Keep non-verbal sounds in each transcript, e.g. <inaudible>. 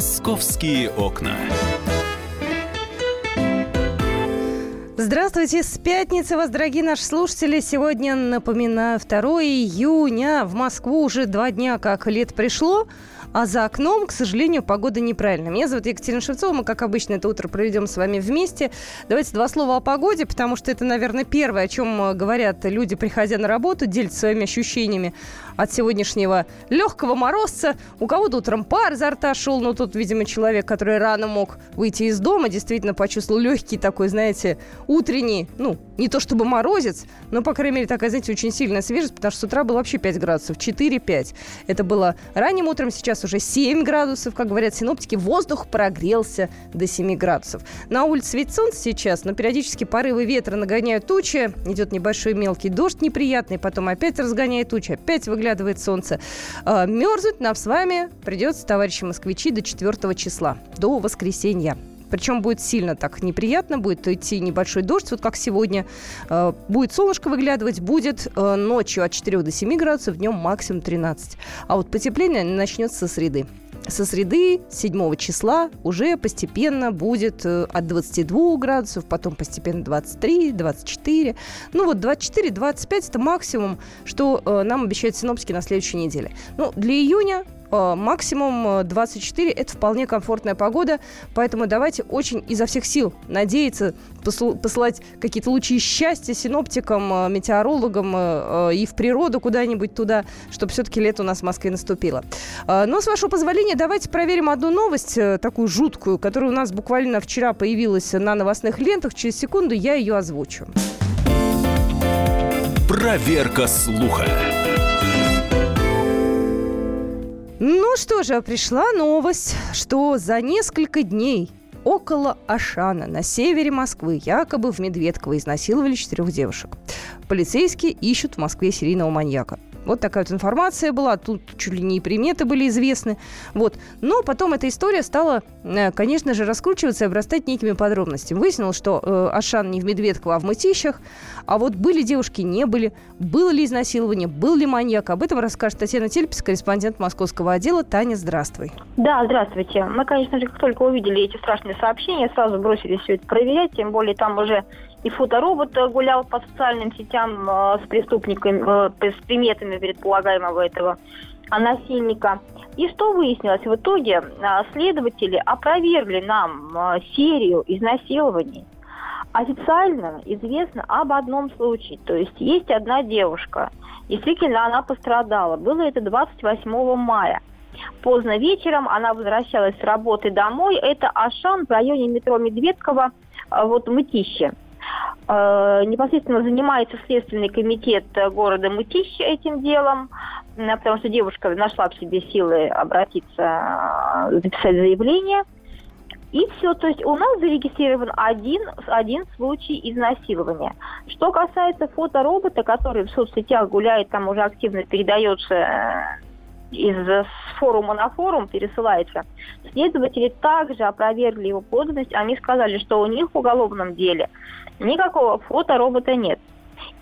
Московские окна. Здравствуйте, с пятницы вас, дорогие наши слушатели. Сегодня, напоминаю, 2 июня. В Москву уже два дня как лет пришло. А за окном, к сожалению, погода неправильная. Меня зовут Екатерина Шевцова. Мы, как обычно, это утро проведем с вами вместе. Давайте два слова о погоде, потому что это, наверное, первое, о чем говорят люди, приходя на работу, делятся своими ощущениями от сегодняшнего легкого морозца. У кого-то утром пар изо рта шел, но тут, видимо, человек, который рано мог выйти из дома, действительно почувствовал легкий такой, знаете, утренний, ну, не то чтобы морозец, но, по крайней мере, такая, знаете, очень сильная свежесть, потому что с утра было вообще 5 градусов, 4-5. Это было ранним утром, сейчас уже 7 градусов, как говорят синоптики, воздух прогрелся до 7 градусов. На улице ведь солнце сейчас, но периодически порывы ветра нагоняют тучи, идет небольшой мелкий дождь неприятный, потом опять разгоняет тучи, опять выглядывает солнце. Э, мерзнуть нам с вами придется, товарищи москвичи, до 4 числа, до воскресенья. Причем будет сильно так неприятно, будет идти небольшой дождь, вот как сегодня. Э, будет солнышко выглядывать, будет э, ночью от 4 до 7 градусов, днем максимум 13. А вот потепление начнется со среды со среды 7 числа уже постепенно будет э, от 22 градусов, потом постепенно 23, 24. Ну вот 24-25 это максимум, что нам обещают синоптики на следующей неделе. Ну, для июня максимум 24 – это вполне комфортная погода, поэтому давайте очень изо всех сил надеяться, посылать какие-то лучи счастья синоптикам, э, метеорологам э, и в природу куда-нибудь туда, чтобы все-таки лето у нас в Москве наступило. Но, с вашего позволения, давайте проверим одну новость, такую жуткую, которая у нас буквально вчера появилась на новостных лентах. Через секунду я ее озвучу. Проверка слуха. Ну что же, пришла новость, что за несколько дней около Ашана на севере Москвы якобы в Медведково изнасиловали четырех девушек. Полицейские ищут в Москве серийного маньяка. Вот такая вот информация была. Тут чуть ли не и приметы были известны. Вот. Но потом эта история стала, э, конечно же, раскручиваться и обрастать некими подробностями. Выяснилось, что э, Ашан не в Медведково, а в Мытищах. А вот были девушки, не были. Было ли изнасилование, был ли маньяк. Об этом расскажет Татьяна Тельпис, корреспондент московского отдела. Таня, здравствуй. Да, здравствуйте. Мы, конечно же, как только увидели эти страшные сообщения, сразу бросились все это проверять. Тем более там уже и фоторобот гулял по социальным сетям э, с преступниками, э, с приметами предполагаемого этого насильника. И что выяснилось? В итоге э, следователи опровергли нам серию изнасилований. Официально известно об одном случае. То есть есть одна девушка. Действительно, она пострадала. Было это 28 мая. Поздно вечером она возвращалась с работы домой. Это Ашан в районе метро Медведково, вот Мытище. Э, непосредственно занимается Следственный комитет города Мытищ этим делом, потому что девушка нашла в себе силы обратиться, э, записать заявление. И все, то есть у нас зарегистрирован один, один случай изнасилования. Что касается фоторобота, который в соцсетях гуляет, там уже активно передается э, из форума на форум пересылается. Следователи также опровергли его подлинность. Они сказали, что у них в уголовном деле никакого фоторобота нет.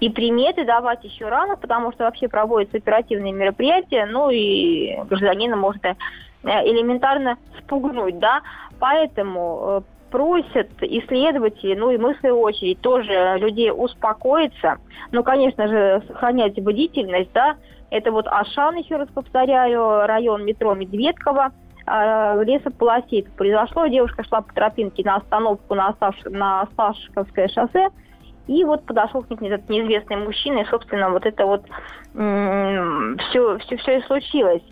И приметы давать еще рано, потому что вообще проводятся оперативные мероприятия, ну и гражданина можно э, элементарно спугнуть, да. Поэтому э, просят исследователи, ну и мы в свою очередь тоже людей успокоиться, ну, конечно же, сохранять бдительность, да, это вот Ашан, еще раз повторяю, район метро Медведково, лесополосе это произошло. Девушка шла по тропинке на остановку на, Саш, на Сашковское шоссе, и вот подошел к ней этот неизвестный мужчина, и, собственно, вот это вот все, все, все и случилось.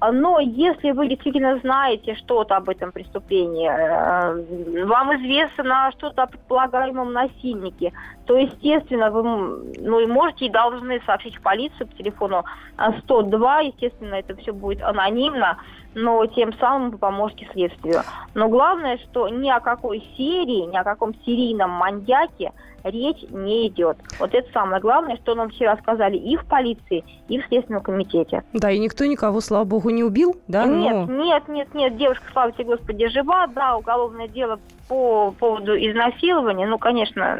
Но если вы действительно знаете что-то об этом преступлении, э, вам известно что-то о предполагаемом насильнике, то, естественно, вы ну, и можете и должны сообщить в полицию по телефону 102. Естественно, это все будет анонимно, но тем самым вы поможете следствию. Но главное, что ни о какой серии, ни о каком серийном маньяке речь не идет. Вот это самое главное, что нам вчера сказали и в полиции, и в Следственном комитете. Да, и никто никого, слава богу, не убил, да? Нет, но... нет, нет, нет, девушка, слава тебе, Господи, жива, да, уголовное дело по поводу изнасилования, ну, конечно,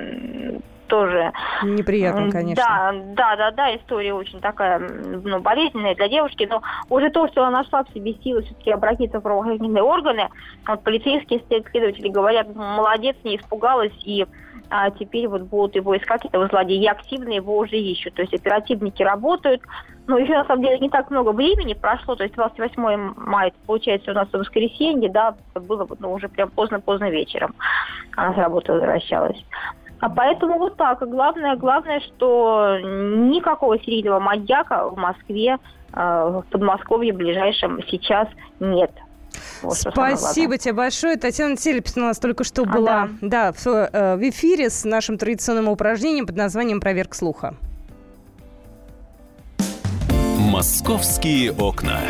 тоже... Неприятно, конечно. Да, да, да, да, история очень такая, ну, болезненная для девушки, но уже то, что она нашла в себе силы все-таки обратиться в правоохранительные органы, вот полицейские следователи говорят, молодец, не испугалась и а теперь вот будут его искать, этого злодея, и активно его уже ищут. То есть оперативники работают, но еще на самом деле не так много времени прошло, то есть 28 мая, получается, у нас воскресенье, да, было ну, уже прям поздно-поздно вечером. Она с работы возвращалась. А поэтому вот так. главное, главное, что никакого серийного маньяка в Москве, э, в Подмосковье ближайшем сейчас нет. Вот Спасибо тебе большое. Татьяна Телепина у нас только что а, была да. Да, в, э, в эфире с нашим традиционным упражнением под названием «Проверка слуха». «Московские окна».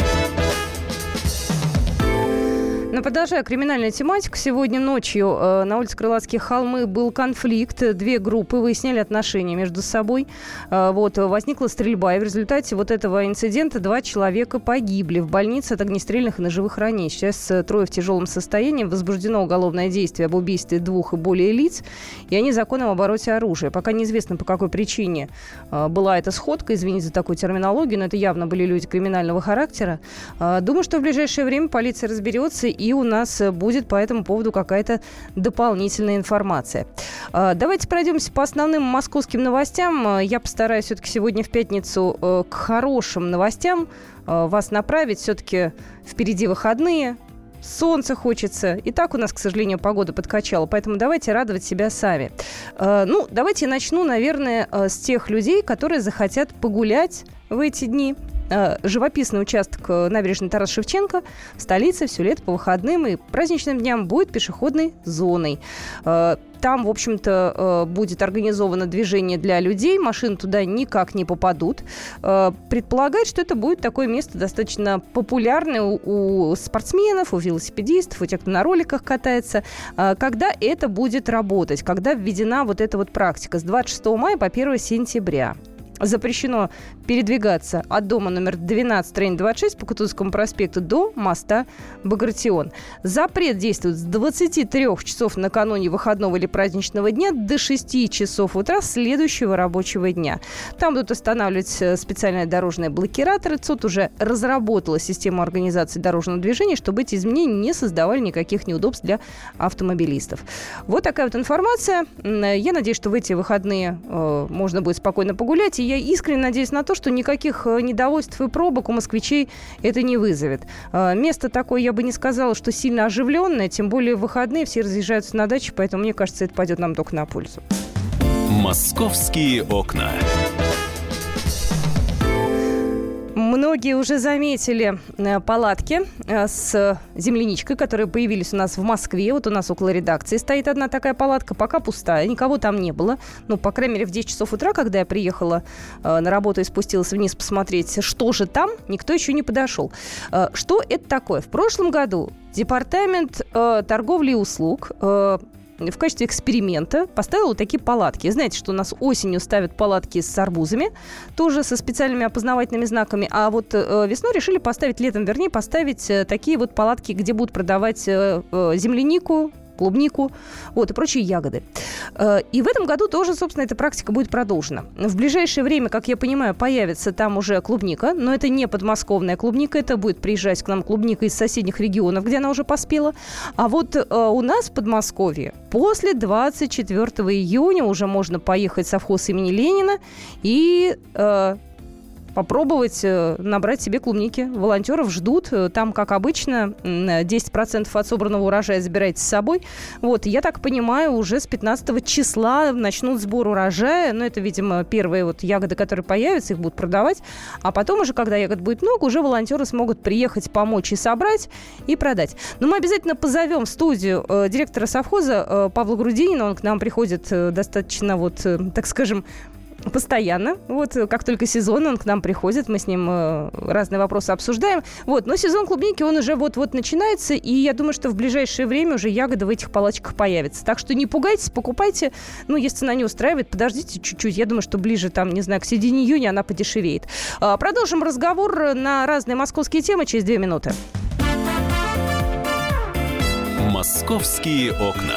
Но продолжая криминальную тематику, сегодня ночью э, на улице Крылатских холмы был конфликт. Две группы выясняли отношения между собой. Э, вот, возникла стрельба, и в результате вот этого инцидента два человека погибли в больнице от огнестрельных и ножевых ранений. Сейчас э, трое в тяжелом состоянии. Возбуждено уголовное действие об убийстве двух и более лиц, и они законом об обороте оружия. Пока неизвестно, по какой причине была эта сходка, извините за такую терминологию, но это явно были люди криминального характера. Думаю, что в ближайшее время полиция разберется и и у нас э, будет по этому поводу какая-то дополнительная информация. А, давайте пройдемся по основным московским новостям. А, я постараюсь все-таки сегодня в пятницу э, к хорошим новостям э, вас направить. Все-таки впереди выходные, солнце хочется. И так у нас, к сожалению, погода подкачала, поэтому давайте радовать себя сами. Ну, давайте начну, наверное, с тех людей, которые захотят погулять в эти дни. Э, живописный участок э, набережной Тарас Шевченко в столице все лето по выходным и праздничным дням будет пешеходной зоной. Э, там, в общем-то, будет организовано движение для людей, машины туда никак не попадут. Предполагает, что это будет такое место достаточно популярное у спортсменов, у велосипедистов, у тех, кто на роликах катается. Когда это будет работать? Когда введена вот эта вот практика? С 26 мая по 1 сентября запрещено передвигаться от дома номер 12, трейн 26 по Кутузовскому проспекту до моста Багратион. Запрет действует с 23 часов накануне выходного или праздничного дня до 6 часов утра следующего рабочего дня. Там будут останавливать э, специальные дорожные блокираторы. ЦУД уже разработала систему организации дорожного движения, чтобы эти изменения не создавали никаких неудобств для автомобилистов. Вот такая вот информация. Я надеюсь, что в эти выходные э, можно будет спокойно погулять. И я искренне надеюсь на то, что никаких э, недовольств и пробок у москвичей это не вызовет. Э, место такое, я бы не сказала, что сильно оживленное, тем более в выходные все разъезжаются на даче, поэтому мне кажется, это пойдет нам только на пользу. «Московские окна». Многие уже заметили э, палатки э, с земляничкой, которые появились у нас в Москве. Вот у нас около редакции стоит одна такая палатка, пока пустая, никого там не было. Ну, по крайней мере, в 10 часов утра, когда я приехала э, на работу и спустилась вниз посмотреть, что же там, никто еще не подошел. Что это такое? В прошлом году Департамент торговли и услуг в качестве эксперимента поставила вот такие палатки. Знаете, что у нас осенью ставят палатки с арбузами, тоже со специальными опознавательными знаками, а вот э, весной решили поставить, летом вернее, поставить э, такие вот палатки, где будут продавать э, землянику, клубнику, вот, и прочие ягоды. Э, и в этом году тоже, собственно, эта практика будет продолжена. В ближайшее время, как я понимаю, появится там уже клубника, но это не подмосковная клубника, это будет приезжать к нам клубника из соседних регионов, где она уже поспела. А вот э, у нас в Подмосковье после 24 июня уже можно поехать в совхоз имени Ленина и э, попробовать э, набрать себе клубники. Волонтеров ждут. Э, там, как обычно, 10% от собранного урожая забираете с собой. Вот, я так понимаю, уже с 15 числа начнут сбор урожая. Но ну, это, видимо, первые вот ягоды, которые появятся, их будут продавать. А потом уже, когда ягод будет много, уже волонтеры смогут приехать, помочь и собрать, и продать. Но мы обязательно позовем в студию э, директора совхоза э, Павла Грудинина. Он к нам приходит э, достаточно, вот, э, так скажем, постоянно. Вот как только сезон, он к нам приходит, мы с ним э, разные вопросы обсуждаем. Вот, но сезон клубники, он уже вот-вот начинается, и я думаю, что в ближайшее время уже ягоды в этих палочках появятся. Так что не пугайтесь, покупайте. Ну, если цена не устраивает, подождите чуть-чуть. Я думаю, что ближе там, не знаю, к середине июня она подешевеет. А, продолжим разговор на разные московские темы через две минуты. «Московские окна».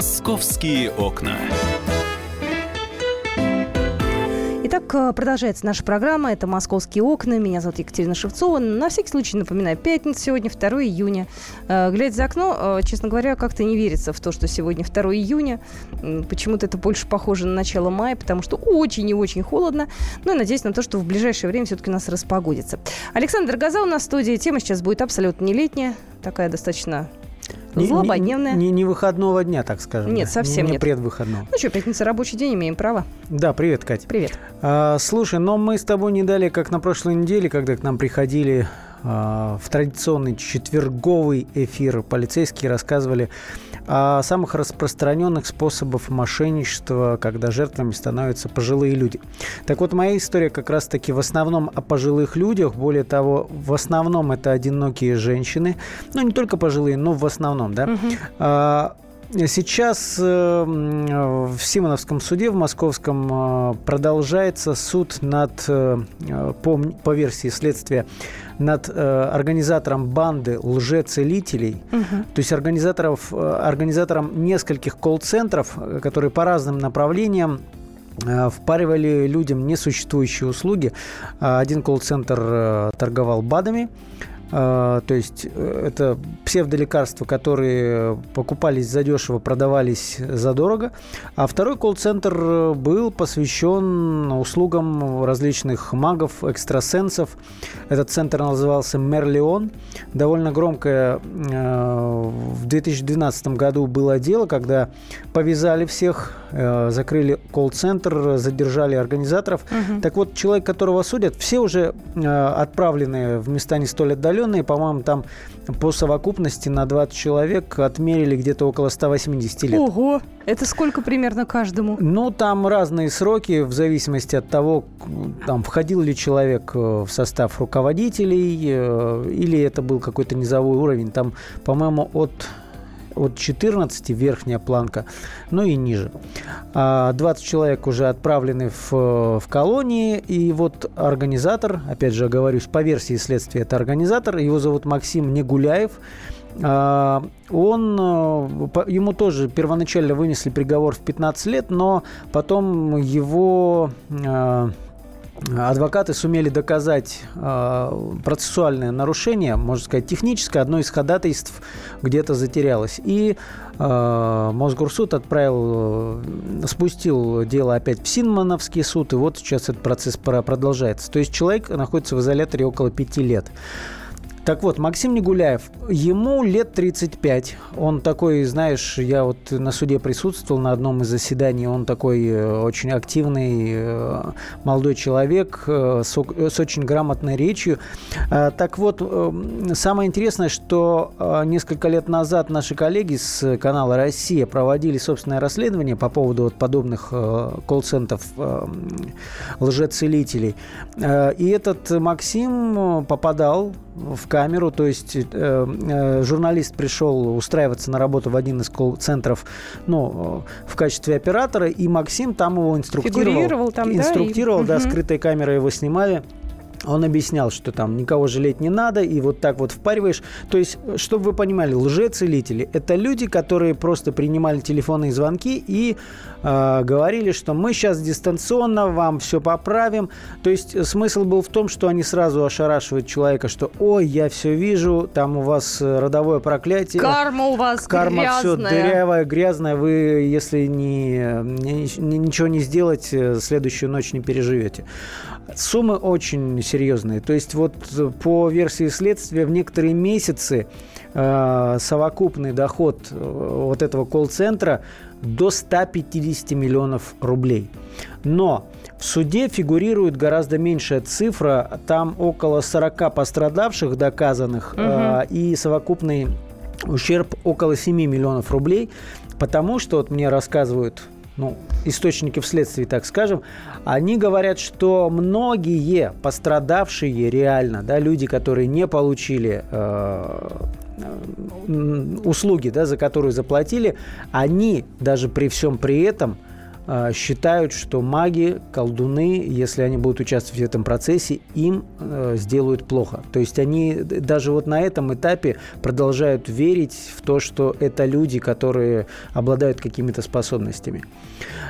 Московские окна. Итак, э, продолжается наша программа. Это «Московские окна». Меня зовут Екатерина Шевцова. На всякий случай напоминаю, пятница сегодня, 2 июня. Э, глядя за окно, э, честно говоря, как-то не верится в то, что сегодня 2 июня. Почему-то это больше похоже на начало мая, потому что очень и очень холодно. Ну и надеюсь на то, что в ближайшее время все-таки у нас распогодится. Александр Газа у нас в студии. Тема сейчас будет абсолютно не летняя, такая достаточно не, Злободневная. Не, не, не выходного дня, так скажем. Нет, совсем не, нет. Не предвыходного. Ну что, пятница рабочий день, имеем право. Да, привет, Катя. Привет. А, слушай, но мы с тобой не дали, как на прошлой неделе, когда к нам приходили а, в традиционный четверговый эфир полицейские рассказывали самых распространенных способах мошенничества, когда жертвами становятся пожилые люди. Так вот, моя история как раз-таки в основном о пожилых людях. Более того, в основном это одинокие женщины. Ну, не только пожилые, но в основном, да. Угу. Сейчас э, в Симоновском суде, в Московском, э, продолжается суд над, э, по, по версии следствия, над организатором банды лжецелителей, угу. то есть организаторов, организатором нескольких колл-центров, которые по разным направлениям впаривали людям несуществующие услуги. Один колл-центр торговал БАДами, то есть э, это псевдолекарства, которые покупались задешево, продавались задорого. А второй колл-центр был посвящен услугам различных магов, экстрасенсов. Этот центр назывался Мерлион. Довольно громкое э, в 2012 году было дело, когда повязали всех, э, закрыли колл-центр, задержали организаторов. Угу. Так вот, человек, которого судят, все уже отправлены в места не столь отдаленные, отдаленные, по-моему, там по совокупности на 20 человек отмерили где-то около 180 лет. Ого! Это сколько примерно каждому? Ну, там разные сроки, в зависимости от того, там, входил ли человек э, в состав руководителей, э, или это был какой-то низовой уровень. Там, по-моему, от от 14 верхняя планка, ну и ниже. 20 а человек уже отправлены в, в колонии, и вот организатор, опять же, оговорюсь, по версии следствия, это организатор, его зовут Максим Негуляев, а, он, э, ему тоже первоначально вынесли приговор в 15 лет, но потом его а, адвокаты сумели доказать э, процессуальное нарушение, можно сказать, техническое. Одно из ходатайств где-то затерялось. И э, Мосгорсуд отправил, э, спустил дело опять в Синмановский суд, и вот сейчас этот процесс продолжается. То есть человек находится в изоляторе около пяти лет. Так вот, Максим Негуляев, ему лет 35. Он такой, знаешь, я вот на суде присутствовал на одном из заседаний, он такой э, очень активный э, молодой человек э, с, очень грамотной речью. Так вот, самое интересное, что несколько лет назад наши коллеги с канала «Россия» проводили собственное расследование по поводу вот подобных колл-центров лжецелителей. И этот Максим попадал в камеру, то есть э, э, журналист пришел устраиваться на работу в один из колл-центров, ну, в качестве оператора, и Максим там его инструктировал. там, инструктировал, да, и... да, скрытой камерой его снимали. Он объяснял, что там никого жалеть не надо, и вот так вот впариваешь. То есть, чтобы вы понимали, лжецелители – это люди, которые просто принимали телефонные звонки и э, говорили, что мы сейчас дистанционно вам все поправим. То есть, смысл был в том, что они сразу ошарашивают человека, что «Ой, я все вижу, там у вас родовое проклятие». Карма у вас Карма грязная. все дырявая, грязная. Вы, если не, не, ничего не сделать, э, следующую ночь не переживете. Суммы очень серьезные. То есть вот по версии следствия в некоторые месяцы э, совокупный доход э, вот этого колл-центра до 150 миллионов рублей. Но в суде фигурирует гораздо меньшая цифра, там около 40 пострадавших доказанных угу. э, и совокупный ущерб около 7 миллионов рублей, потому что, вот мне рассказывают ну, источники вследствие, так скажем, они говорят, что многие пострадавшие реально, да, люди, которые не получили э, услуги, да, за которые заплатили, они даже при всем при этом – считают, что маги, колдуны, если они будут участвовать в этом процессе, им э, сделают плохо. То есть они даже вот на этом этапе продолжают верить в то, что это люди, которые обладают какими-то способностями.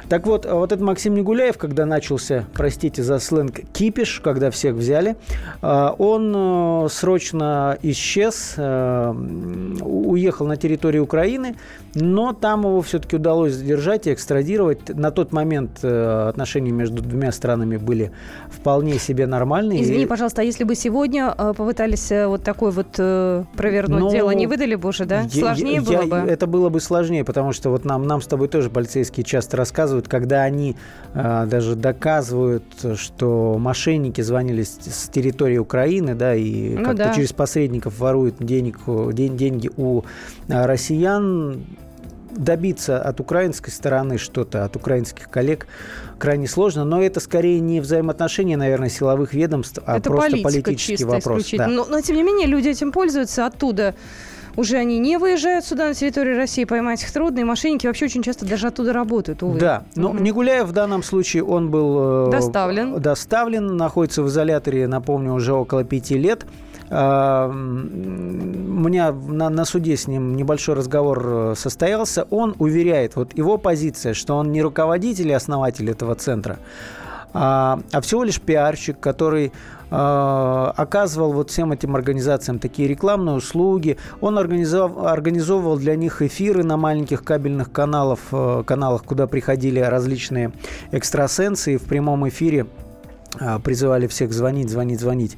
Так вот, вот этот Максим Негуляев, когда начался, простите за сленг, кипиш, когда всех взяли, э, он э, срочно исчез, уехал на территорию Украины, но там его все-таки удалось задержать и экстрадировать. На тот момент э, отношения между двумя странами были вполне себе нормальные. Извини, пожалуйста, а если бы сегодня э, попытались э, вот такой вот провернуть ну, дело, не выдали бы уже, да? Сложнее я, было я, бы? Это было бы сложнее, потому что вот нам, нам с тобой тоже полицейские часто рассказывают, когда они э, даже доказывают, что мошенники звонили с, с территории Украины, да, и ну, как-то да. через посредников воруют денег, день, деньги у россиян, добиться от украинской стороны что-то, от украинских коллег крайне сложно, но это скорее не взаимоотношения, наверное, силовых ведомств, а это просто политический вопрос. Да. Но, но, тем не менее, люди этим пользуются оттуда уже они не выезжают сюда на территорию России, поймать их трудно, и мошенники вообще очень часто даже оттуда работают, увы. Да, но угу. Негуляев в данном случае, он был... Э, доставлен. Доставлен, находится в изоляторе, напомню, уже около пяти лет. У меня на, на суде с ним небольшой разговор э, состоялся. Он уверяет, вот его позиция, что он не руководитель и основатель этого центра, а, а всего лишь пиарщик, который а, оказывал вот всем этим организациям такие рекламные услуги. Он организовал, организовывал для них эфиры на маленьких кабельных каналах, э, каналах, куда приходили различные экстрасенсы и в прямом эфире призывали всех звонить, звонить, звонить.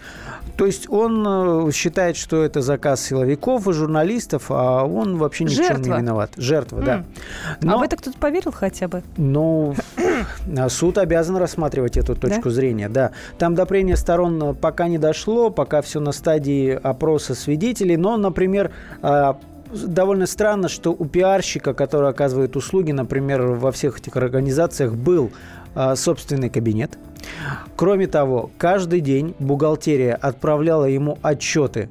То есть он э, считает, что это заказ силовиков и журналистов, а он вообще ни в чем не виноват. Жертва, mm. да. Но, а в это кто-то поверил хотя бы? Ну, суд обязан рассматривать эту точку да? зрения, да. Там до прения сторон пока не дошло, пока все на стадии опроса свидетелей, но, например, а, довольно странно, что у пиарщика, который оказывает услуги, например, во всех этих организациях, был а, собственный кабинет – Кроме того, каждый день бухгалтерия отправляла ему отчеты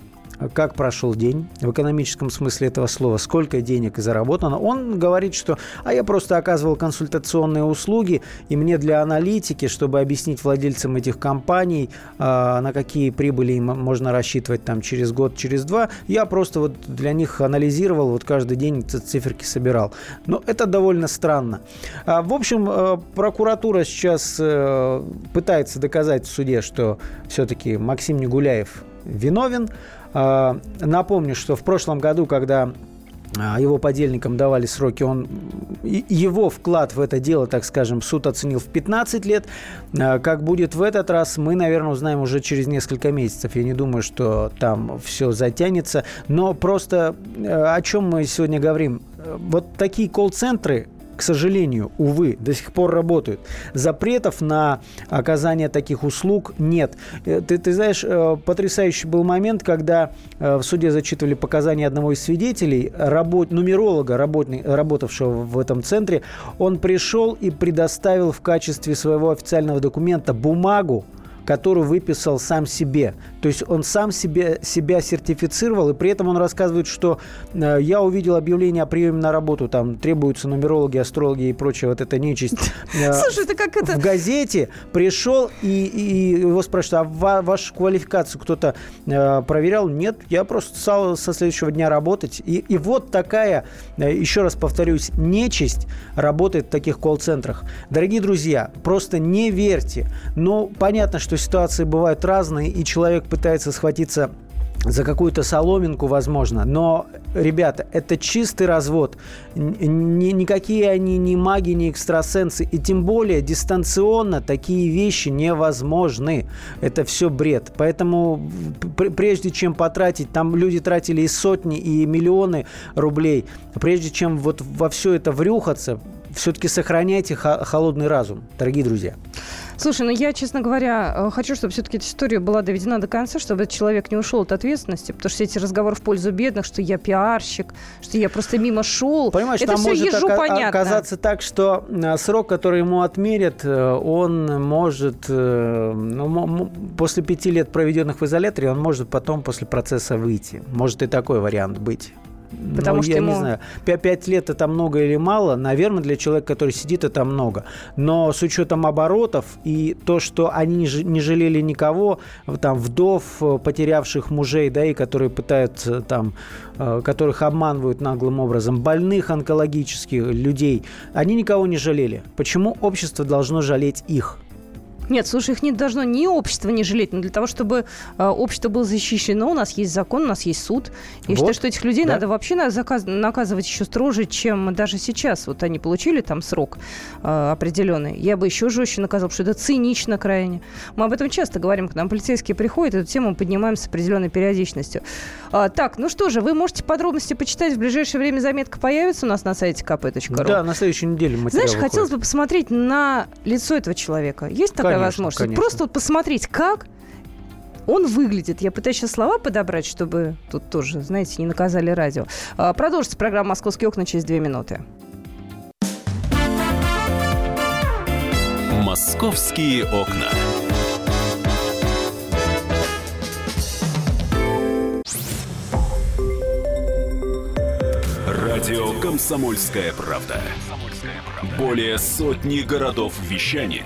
как прошел день в экономическом смысле этого слова, сколько денег заработано. Он говорит, что а я просто оказывал консультационные услуги, и мне для аналитики, чтобы объяснить владельцам этих компаний, а, на какие прибыли им можно рассчитывать там через год, через два, я просто вот для них анализировал, вот каждый день циферки собирал. Но это довольно странно. А, в общем, э, прокуратура сейчас э, пытается доказать в суде, что все-таки Максим Негуляев виновен. А, напомню, что в прошлом году, когда а, его подельникам давали сроки, он, его вклад в это дело, так скажем, суд оценил в 15 лет. А, как будет в этот раз, мы, наверное, узнаем уже через несколько месяцев. Я не думаю, что там все затянется. Но просто о чем мы сегодня говорим? Вот такие колл-центры, к сожалению, увы, до сих пор работают. Запретов на оказание таких услуг нет. Э, ты, ты знаешь, э, потрясающий был момент, когда э, в суде зачитывали показания одного из свидетелей, работ, нумеролога, работный, работавшего в этом центре. Он пришел и предоставил в качестве своего официального документа бумагу, которую выписал сам себе. То есть он сам себе, себя сертифицировал, и при этом он рассказывает, что э, я увидел объявление о приеме на работу, там требуются нумерологи, астрологи и прочее, вот это нечисть. Э, <laughs> Слушай, это как это? В газете пришел, и, и его спрашивают, а вашу квалификацию кто-то э, проверял? Нет, я просто стал со следующего дня работать. И, и вот такая, э, еще раз повторюсь, нечисть работает в таких колл-центрах. Дорогие друзья, просто не верьте. Ну, понятно, что ситуации бывают разные, и человек пытается схватиться за какую-то соломинку, возможно. Но, ребята, это чистый развод. Ни, никакие они ни маги, ни экстрасенсы. И тем более дистанционно такие вещи невозможны. Это все бред. Поэтому прежде чем потратить, там люди тратили и сотни, и миллионы рублей. Прежде чем вот во все это врюхаться, все-таки сохраняйте холодный разум, дорогие друзья. Слушай, ну я, честно говоря, э, хочу, чтобы все-таки эта история была доведена до конца, чтобы этот человек не ушел от ответственности, потому что эти разговоры в пользу бедных, что я пиарщик, что я просто мимо шел. Понимаешь, это там все может ежу ока- понятно. оказаться так, что э, срок, который ему отмерят, э, он может, ну, после пяти лет, проведенных в изоляторе, он может потом после процесса выйти. Может и такой вариант быть. Потому Ну, что я ему- не знаю, пя- пять лет это много или мало, наверное, для человека, который сидит, это много. Но с учетом оборотов и то, что они не жалели никого, там вдов, э, потерявших мужей, да, и которые пытаются там, э, которых обманывают наглым образом, больных онкологических людей, они никого не жалели. Почему общество должно жалеть их? Нет, слушай, их не должно ни общество не жалеть, но для того, чтобы э, общество было защищено, у нас есть закон, у нас есть суд. Я Вот, считаю, что этих людей да. надо вообще на- заказ- наказывать еще строже, чем даже сейчас. Вот они получили там срок э, определенный. Я бы еще жестче наказал, потому что это цинично крайне. Мы об этом часто говорим, к нам полицейские приходят, эту тему поднимаем с определенной периодичностью. А, так, ну что же, вы можете подробности почитать. В ближайшее время заметка появится у нас на сайте kp.ru. Да, на следующей неделе материал Знаешь, хотелось выходит. бы посмотреть на лицо этого человека. Есть такая возможность? Конечно. Просто вот посмотреть, как он выглядит. Я пытаюсь сейчас слова подобрать, чтобы тут тоже, знаете, не наказали радио. А, Продолжится программа «Московские окна» через две минуты. Московские окна. Радио Комсомольская правда". Более сотни городов вещания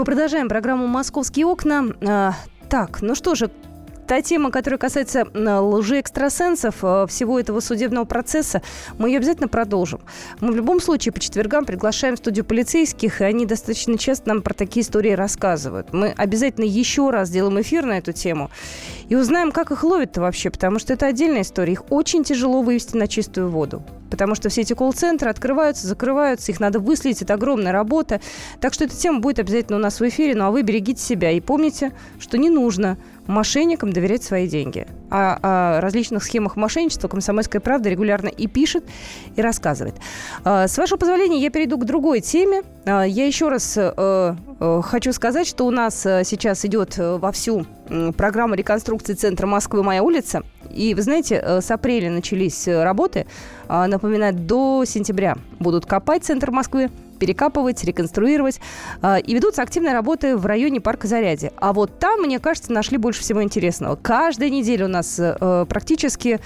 Мы продолжаем программу «Московские окна». А, Так, ну что же, та тема, которая касается а, лжеэкстрасенсов, а, всего этого судебного процесса, мы ее обязательно продолжим. Мы в любом случае по четвергам приглашаем в студию полицейских, и они достаточно часто нам про такие истории рассказывают. Мы обязательно еще раз сделаем эфир на эту тему и узнаем, как их ловят-то вообще, потому что это отдельная история. Их очень тяжело вывести на чистую воду. Потому что все эти колл-центры открываются, закрываются, их надо выследить, это огромная работа. Так что эта тема будет обязательно у нас в эфире, ну а вы берегите себя и помните, что не нужно мошенникам доверять свои деньги. А о различных схемах мошенничества «Комсомольская правда» регулярно и пишет, и рассказывает. А, С вашего позволения, я перейду к другой теме. А, Я еще раз э, э, хочу сказать, что у нас э, сейчас идет вовсю программа реконструкции центра Москвы «Моя улица». И, вы знаете, с апреля начались работы. А, Напоминаю, до сентября будут копать центр Москвы, перекапывать, реконструировать. А, И ведутся активные работы в районе парка Зарядье. А вот там, мне кажется, нашли больше всего интересного. Каждая неделя у нас э, практически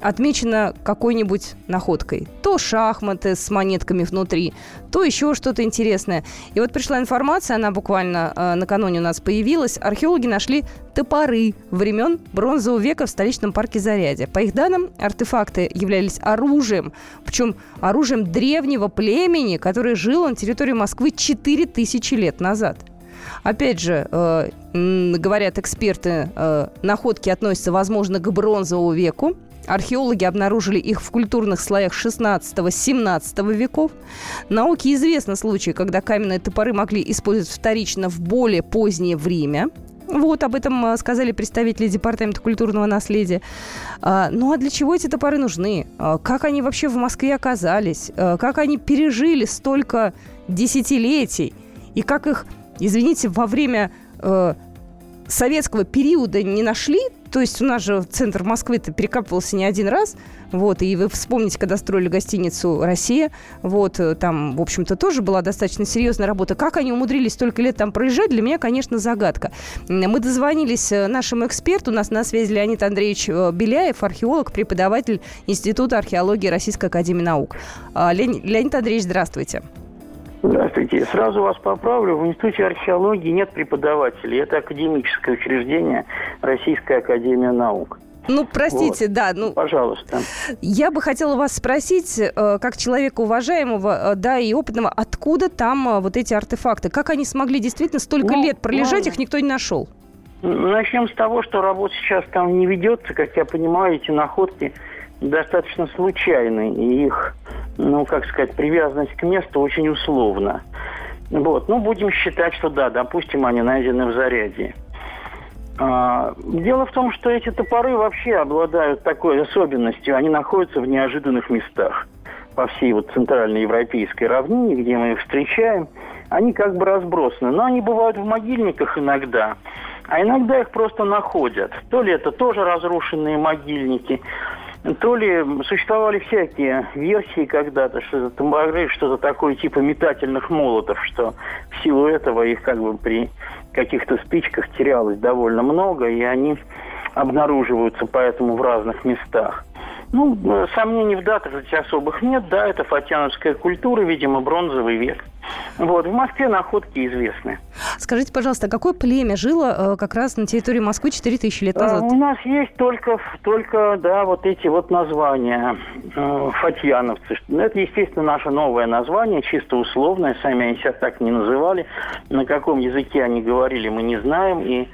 отмечена какой-нибудь находкой. То шахматы с монетками внутри, то еще что-то интересное. И вот пришла информация, она буквально э, накануне у нас появилась. Археологи нашли топоры времен бронзового века в столичном парке Зарядье. По их данным, артефакты являлись оружием, причем оружием древнего племени, которое жило на территории Москвы 4000 лет назад. Опять же, э, говорят эксперты, э, находки относятся, возможно, к бронзовому веку. Археологи обнаружили их в культурных слоях 16-17 веков. Науке известны случаи, когда каменные топоры могли использовать вторично в более позднее время. Вот об этом э, сказали представители Департамента культурного наследия. А, ну а для чего эти топоры нужны? А, как они вообще в Москве оказались? А, как они пережили столько десятилетий? И как их, извините, во время э, советского периода не нашли? То есть у нас же центр Москвы-то перекапывался не один раз. Вот, и вы вспомните, когда строили гостиницу «Россия», вот, э, там, в общем-то, тоже была достаточно серьезная работа. Как они умудрились столько лет там проезжать, для меня, конечно, загадка. Мы дозвонились э, нашему эксперту, у нас на связи Леонид Андреевич э, Беляев, археолог, преподаватель Института археологии Российской Академии Наук. А, Леонид Андреевич, здравствуйте. Здравствуйте. Сразу вас поправлю. В Институте археологии нет преподавателей. Это академическое учреждение Российская Академия Наук. Ну, простите, вот. да. Ну, Пожалуйста. Я бы хотела вас спросить, э, как человека уважаемого, э, да, и опытного, откуда там э, вот эти артефакты? Как они смогли действительно столько ну, лет пролежать, ну, их никто не нашел? Начнем с того, что работа сейчас там не ведется. Как я понимаю, эти находки достаточно случайны. И их, ну, как сказать, привязанность к месту очень условна. Вот. Ну, будем считать, что да, допустим, они найдены в заряде. А, дело в том, что эти топоры вообще обладают такой особенностью. Они находятся в неожиданных местах по всей вот центральной европейской равнине, где мы их встречаем. Они как бы разбросаны. Но они бывают в могильниках иногда. А иногда их просто находят. То ли это тоже разрушенные могильники, то ли существовали всякие версии когда-то, что это могли что-то такое типа метательных молотов, что в силу этого их как бы при каких-то спичках терялось довольно много, и они обнаруживаются поэтому в разных местах. Ну, сомнений в датах особых нет. Да, это фатьяновская культура, видимо, бронзовый век. Вот, в Москве находки известны. Скажите, пожалуйста, какое племя жило э, как раз на территории Москвы 4000 лет назад? у нас есть только, только, да, вот эти вот названия э, фатьяновцы. Ну, это, естественно, наше новое название, чисто условное, сами они себя так не называли. На каком языке они говорили, мы не знаем, и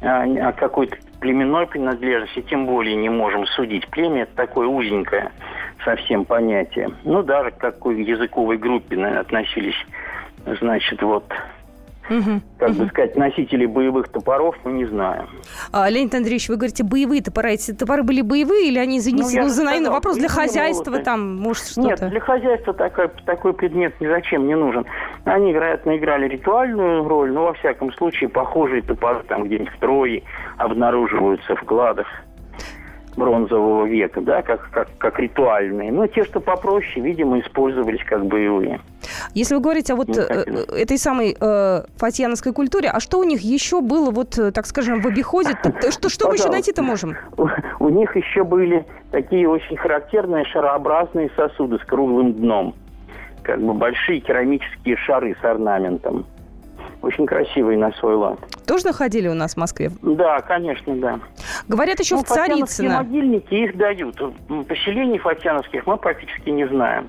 э, о какой-то племенной принадлежности тем более не можем судить. Племя – это такое узенькое совсем понятие. Ну, даже к какой языковой группе наверное, относились, значит, вот Угу, как угу. бы сказать, носители боевых топоров, мы не знаем. А, Леонид Андреевич, вы говорите, боевые топоры. Эти топоры были боевые или они занесены? Ну, ну сказал, вопрос для хозяйства молоты. там, может, что-то? Нет, для хозяйства такой, такой предмет ни зачем не нужен. Они, вероятно, играли ритуальную роль, но, во всяком случае, похожие топоры там где-нибудь в Трое обнаруживаются в кладах бронзового века, да, как, как, как ритуальные. Но те, что попроще, видимо, использовались как боевые. Если вы говорите о вот э, этой самой э, фатьяновской культуре, а что у них еще было, вот, э, так скажем, в обиходе? Что, что мы еще найти-то можем? У, у них еще были такие очень характерные шарообразные сосуды с круглым дном. Как бы большие керамические шары с орнаментом. Очень красивые на свой лад. Тоже находили у нас в Москве? Да, конечно, да. Говорят, еще ну, в Царицыно. могильники их дают. Поселений фатьяновских мы практически не знаем.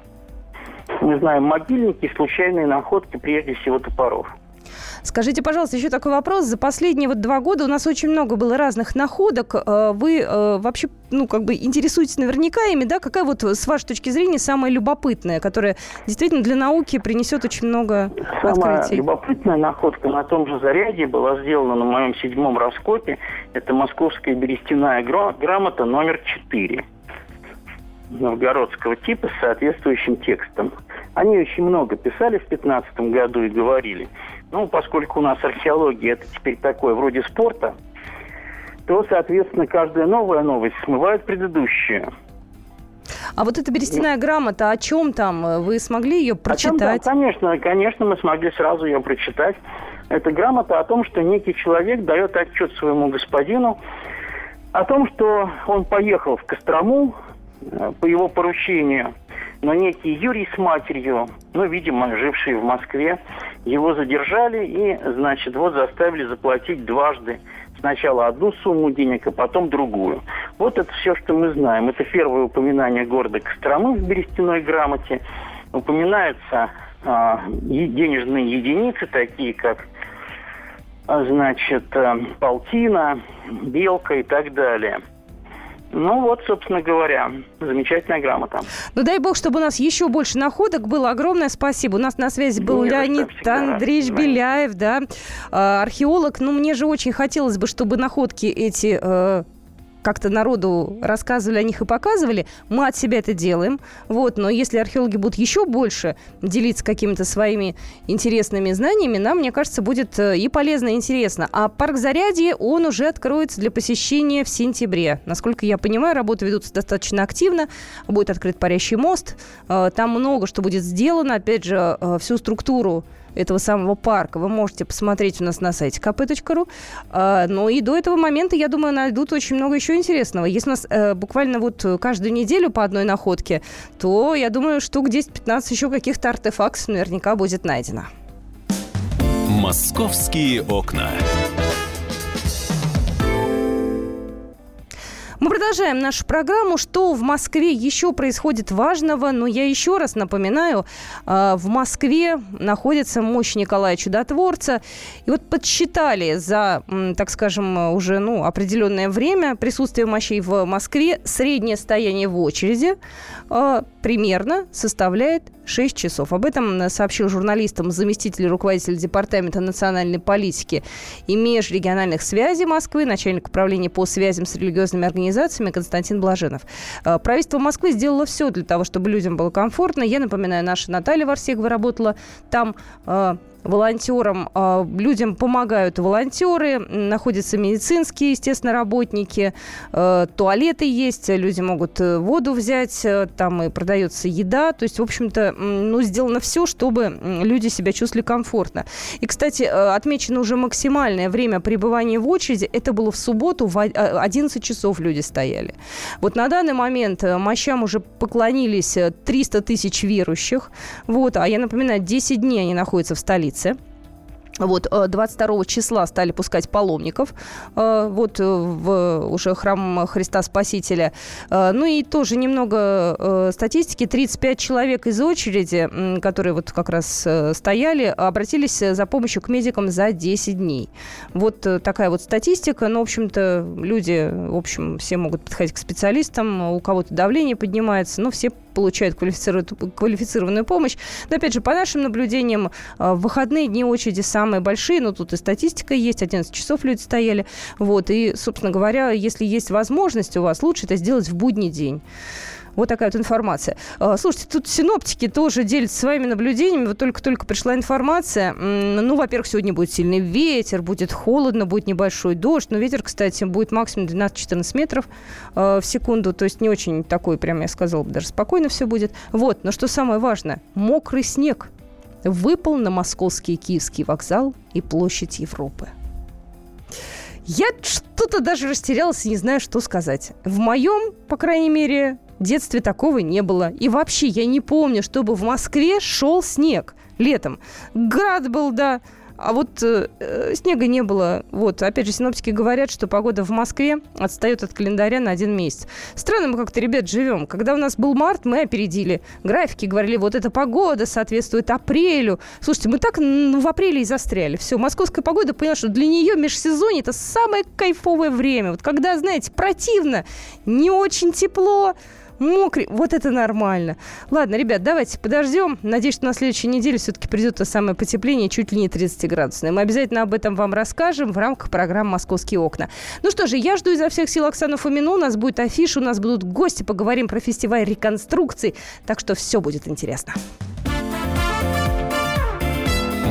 Мы знаем могильники, случайные находки, прежде всего топоров. Скажите, пожалуйста, еще такой вопрос. За последние вот два года у нас очень много было разных находок. Э, вы э, вообще, ну, как бы интересуетесь наверняка ими, да? Какая вот, с вашей точки зрения, самая любопытная, которая действительно для науки принесет очень много Самая открытий? любопытная находка на том же заряде была сделана на моем седьмом раскопе. Это московская берестяная грамота номер 4 новгородского типа с соответствующим текстом. Они очень много писали в 15 году и говорили. Ну, поскольку у нас археология это теперь такое вроде спорта, то, соответственно, каждая новая новость смывает предыдущую. А вот эта берестяная грамота, о чем там? Вы смогли ее прочитать? О конечно, конечно, мы смогли сразу ее прочитать. Это грамота о том, что некий человек дает отчет своему господину о том, что он поехал в Кострому э, по его поручению но некий Юрий с матерью, ну, видимо, жившие в Москве, его задержали и, значит, вот заставили заплатить дважды. Сначала одну сумму денег, а потом другую. Вот это все, что мы знаем. Это первое упоминание города Костромы в берестяной грамоте. Упоминаются а, денежные единицы, такие как а, значит, а, полтина, белка и так далее – ну вот, собственно говоря, замечательная грамота. Ну дай бог, чтобы у нас еще больше находок было. Огромное спасибо. У нас на связи был Нет, Леонид Андреевич рад. Беляев, да, а, археолог. Ну мне же очень хотелось бы, чтобы находки эти э, как-то народу рассказывали о них и показывали, мы от себя это делаем. Вот, но если археологи будут еще больше делиться какими-то своими интересными знаниями, нам, мне кажется, будет э, и полезно, и интересно. А парк Зарядье, он уже откроется для посещения в сентябре. Насколько я понимаю, работы ведутся достаточно активно. Будет открыт парящий мост. Э, там много что будет сделано. Опять же, э, всю структуру этого самого парка вы можете посмотреть у нас на сайте kp.ru. А, но и до этого момента, я думаю, найдут очень много еще интересного. Если у нас э, буквально вот каждую неделю по одной находке, то я думаю, штук 10-15 еще каких-то артефактов наверняка будет найдено. Московские окна. Мы продолжаем нашу программу. Что в Москве еще происходит важного? Но я еще раз напоминаю, а, в Москве находится мощь Николая Чудотворца. И вот подсчитали за, так скажем, уже ну, определенное время присутствие мощей в Москве. Среднее стояние в очереди а, примерно составляет 6 часов. Об этом сообщил журналистам заместитель руководителя Департамента национальной политики и межрегиональных связей Москвы, начальник управления по связям с религиозными организациями Константин Блаженов. Э, правительство Москвы сделало все для того, чтобы людям было комфортно. Я напоминаю, наша Наталья Варсегова работала там э, волонтерам, а, людям помогают волонтеры, находятся медицинские, естественно, работники, э, туалеты есть, люди могут э, воду взять, э, там и продается еда, то есть, в общем-то, ну, сделано все, чтобы люди себя чувствовали комфортно. И, кстати, отмечено уже максимальное время пребывания в очереди, это было в субботу, в 11 часов люди стояли. Вот на данный момент мощам уже поклонились 300 тысяч верующих, вот, а я напоминаю, 10 дней они находятся в столице. Вот 22 э, числа стали пускать паломников э, вот э, в уже храм Христа Спасителя. Ну и тоже немного статистики. 35 человек из очереди, которые вот как раз стояли, обратились за помощью к медикам за 10 дней. Вот такая вот статистика. Ну, в общем-то, люди, в общем, все могут подходить к специалистам. У кого-то давление поднимается, но все получают квалифицированную, помощь. Но, опять же, по нашим наблюдениям, в выходные дни очереди самые большие, но тут и статистика есть, 11 часов люди стояли. Вот, и, собственно говоря, если есть возможность у вас, лучше это сделать в будний день. Вот такая вот информация. А, слушайте, тут синоптики тоже делятся своими наблюдениями. Вот только-только пришла информация. Ну, во-первых, сегодня будет сильный ветер, будет холодно, будет небольшой дождь. Но ветер, кстати, будет максимум 12-14 метров а, в секунду. То есть не очень такой, прям я сказала, даже спокойно все будет. Вот, но что самое важное, мокрый снег выпал на московский Киевский вокзал и площадь Европы. Я что-то даже растерялась не знаю, что сказать. В моем, по крайней мере, детстве такого не было. И вообще я не помню, чтобы в Москве шел снег летом. Град был, да, а вот э, э, снега не было. Вот, опять же, синоптики говорят, что погода в Москве отстает от календаря на один месяц. Странно мы как-то, ребят, живем. Когда у нас был март, мы опередили графики, говорили, вот эта погода соответствует апрелю. Слушайте, мы так в апреле и застряли. Все, московская погода поняла, что для нее межсезонье это самое кайфовое время. Вот когда, знаете, противно, не очень тепло, мокрый. Вот это нормально. Ладно, ребят, давайте подождем. Надеюсь, что на следующей неделе все-таки придет то самое потепление, чуть ли не 30 градусное. Мы обязательно об этом вам расскажем в рамках программы «Московские окна». Ну что же, я жду изо всех сил Оксану Фомину. У нас будет афиша, у нас будут гости, поговорим про фестиваль реконструкций. Так что все будет интересно.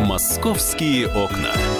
«Московские окна».